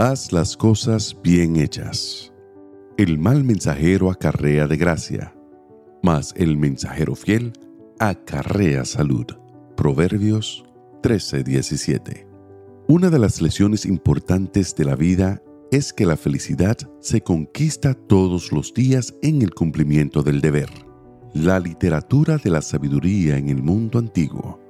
Haz las cosas bien hechas. El mal mensajero acarrea de gracia, mas el mensajero fiel acarrea salud. Proverbios 13:17. Una de las lecciones importantes de la vida es que la felicidad se conquista todos los días en el cumplimiento del deber. La literatura de la sabiduría en el mundo antiguo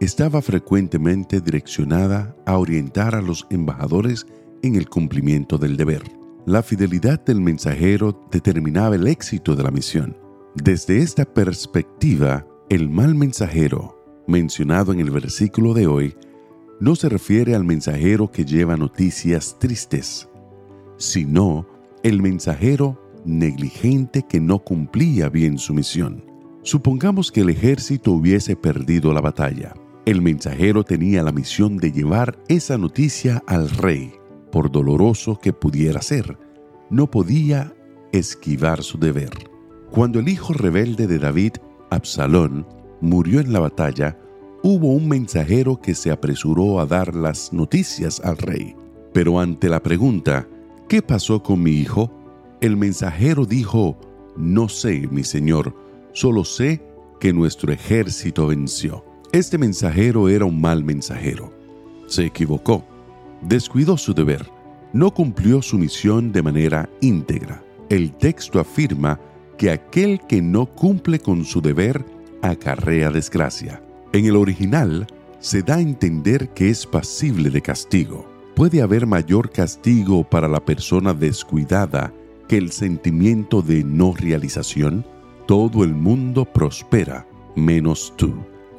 estaba frecuentemente direccionada a orientar a los embajadores en el cumplimiento del deber. La fidelidad del mensajero determinaba el éxito de la misión. Desde esta perspectiva, el mal mensajero, mencionado en el versículo de hoy, no se refiere al mensajero que lleva noticias tristes, sino el mensajero negligente que no cumplía bien su misión. Supongamos que el ejército hubiese perdido la batalla. El mensajero tenía la misión de llevar esa noticia al rey, por doloroso que pudiera ser. No podía esquivar su deber. Cuando el hijo rebelde de David, Absalón, murió en la batalla, hubo un mensajero que se apresuró a dar las noticias al rey. Pero ante la pregunta, ¿qué pasó con mi hijo? El mensajero dijo, no sé, mi señor, solo sé que nuestro ejército venció. Este mensajero era un mal mensajero. Se equivocó, descuidó su deber, no cumplió su misión de manera íntegra. El texto afirma que aquel que no cumple con su deber acarrea desgracia. En el original se da a entender que es pasible de castigo. Puede haber mayor castigo para la persona descuidada que el sentimiento de no realización. Todo el mundo prospera, menos tú.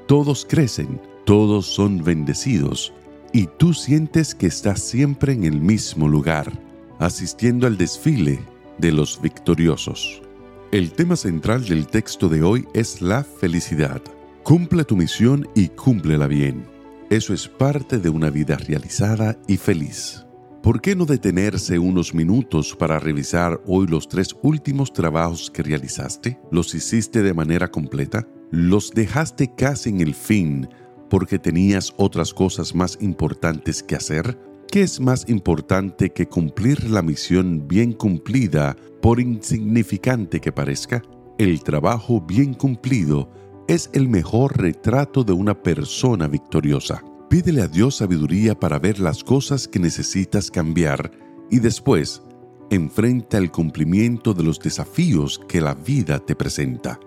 Todos crecen, todos son bendecidos, y tú sientes que estás siempre en el mismo lugar, asistiendo al desfile de los victoriosos. El tema central del texto de hoy es la felicidad. Cumple tu misión y cúmplela bien. Eso es parte de una vida realizada y feliz. ¿Por qué no detenerse unos minutos para revisar hoy los tres últimos trabajos que realizaste? ¿Los hiciste de manera completa? ¿Los dejaste casi en el fin porque tenías otras cosas más importantes que hacer? ¿Qué es más importante que cumplir la misión bien cumplida por insignificante que parezca? El trabajo bien cumplido es el mejor retrato de una persona victoriosa. Pídele a Dios sabiduría para ver las cosas que necesitas cambiar y después enfrenta el cumplimiento de los desafíos que la vida te presenta.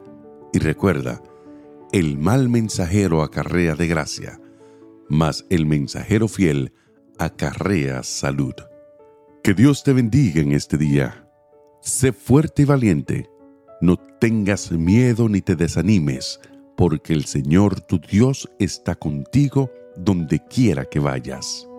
Y recuerda, el mal mensajero acarrea de gracia, mas el mensajero fiel acarrea salud. Que Dios te bendiga en este día. Sé fuerte y valiente. No tengas miedo ni te desanimes porque el Señor tu Dios está contigo donde quiera que vayas.